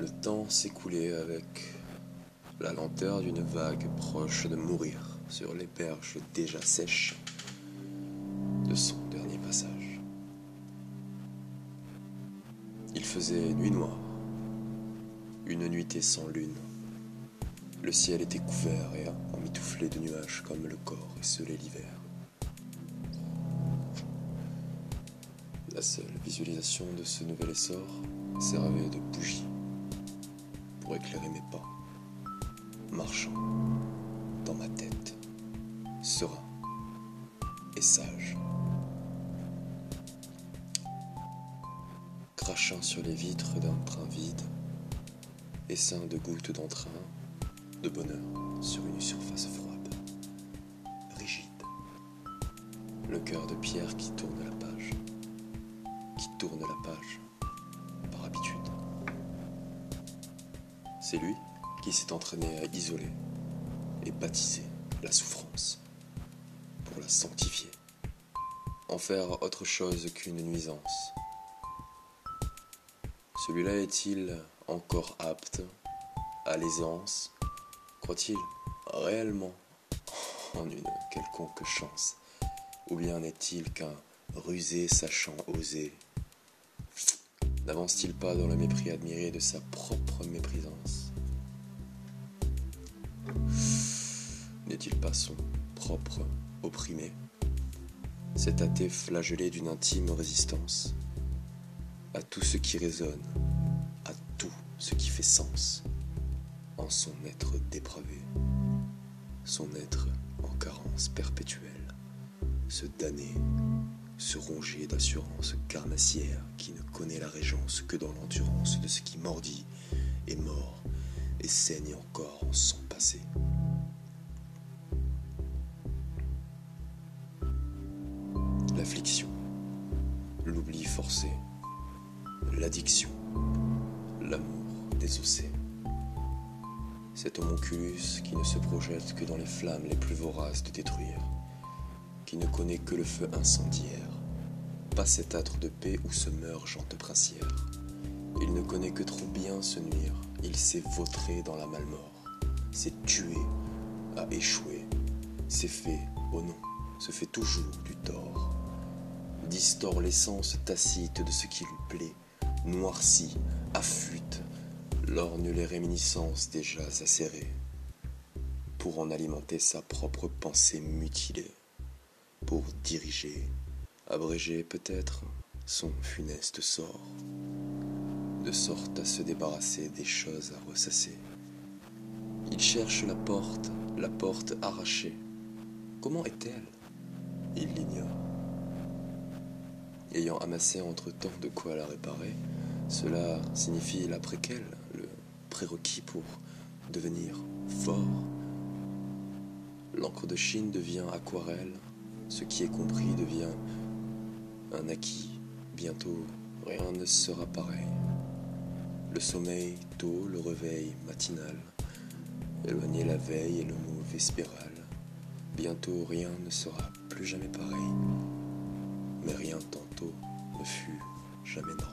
Le temps s'écoulait avec la lenteur d'une vague proche de mourir sur les berges déjà sèches de son dernier passage. Il faisait nuit noire, une nuitée sans lune. Le ciel était couvert et emmitouflé de nuages comme le corps esselé l'hiver. La seule visualisation de ce nouvel essor servait de bougie pour éclairer mes pas, marchant dans ma tête, serein et sage. Crachant sur les vitres d'un train vide, essaim de gouttes d'entrain, de bonheur sur une surface froide, rigide. Le cœur de pierre qui tourne la page, qui tourne la page par habitude. C'est lui qui s'est entraîné à isoler et baptiser la souffrance pour la sanctifier, en faire autre chose qu'une nuisance. Celui-là est-il encore apte à l'aisance Croit-il réellement en une quelconque chance Ou bien n'est-il qu'un rusé sachant oser N'avance-t-il pas dans le mépris admiré de sa propre méprisance N'est-il pas son propre opprimé Cet athée flagellé d'une intime résistance à tout ce qui résonne, à tout ce qui fait sens en son être dépravé, son être en carence perpétuelle, se damner, se ronger d'assurance carnassière qui ne connaît la régence que dans l'endurance de ce qui mordit, est mort et saigne encore en son passé. L'affliction, l'oubli forcé, l'addiction, l'amour désossé. Cet homonculus qui ne se projette que dans les flammes les plus voraces de détruire, qui ne connaît que le feu incendiaire, pas cet âtre de paix où se meurt Jean Princière. Il ne connaît que trop bien se nuire, il s'est vautré dans la malmort, s'est tué, a échoué, s'est fait, oh non, se fait toujours du tort, distord l'essence tacite de ce qui lui plaît, noircit, affûte, lorgne les réminiscences déjà acérées, pour en alimenter sa propre pensée mutilée, pour diriger, abréger peut-être son funeste sort, de sorte à se débarrasser des choses à ressasser. Il cherche la porte, la porte arrachée. Comment est-elle? Il l'ignore. Ayant amassé entre-temps de quoi la réparer, cela signifie la préquelle, le prérequis pour devenir fort. L'encre de Chine devient aquarelle, ce qui est compris devient un acquis. Bientôt, rien ne sera pareil. Le sommeil tôt, le réveil matinal, éloigner la veille et le mot vespéral. Bientôt, rien ne sera plus jamais pareil. Mais rien tantôt ne fut jamais normal.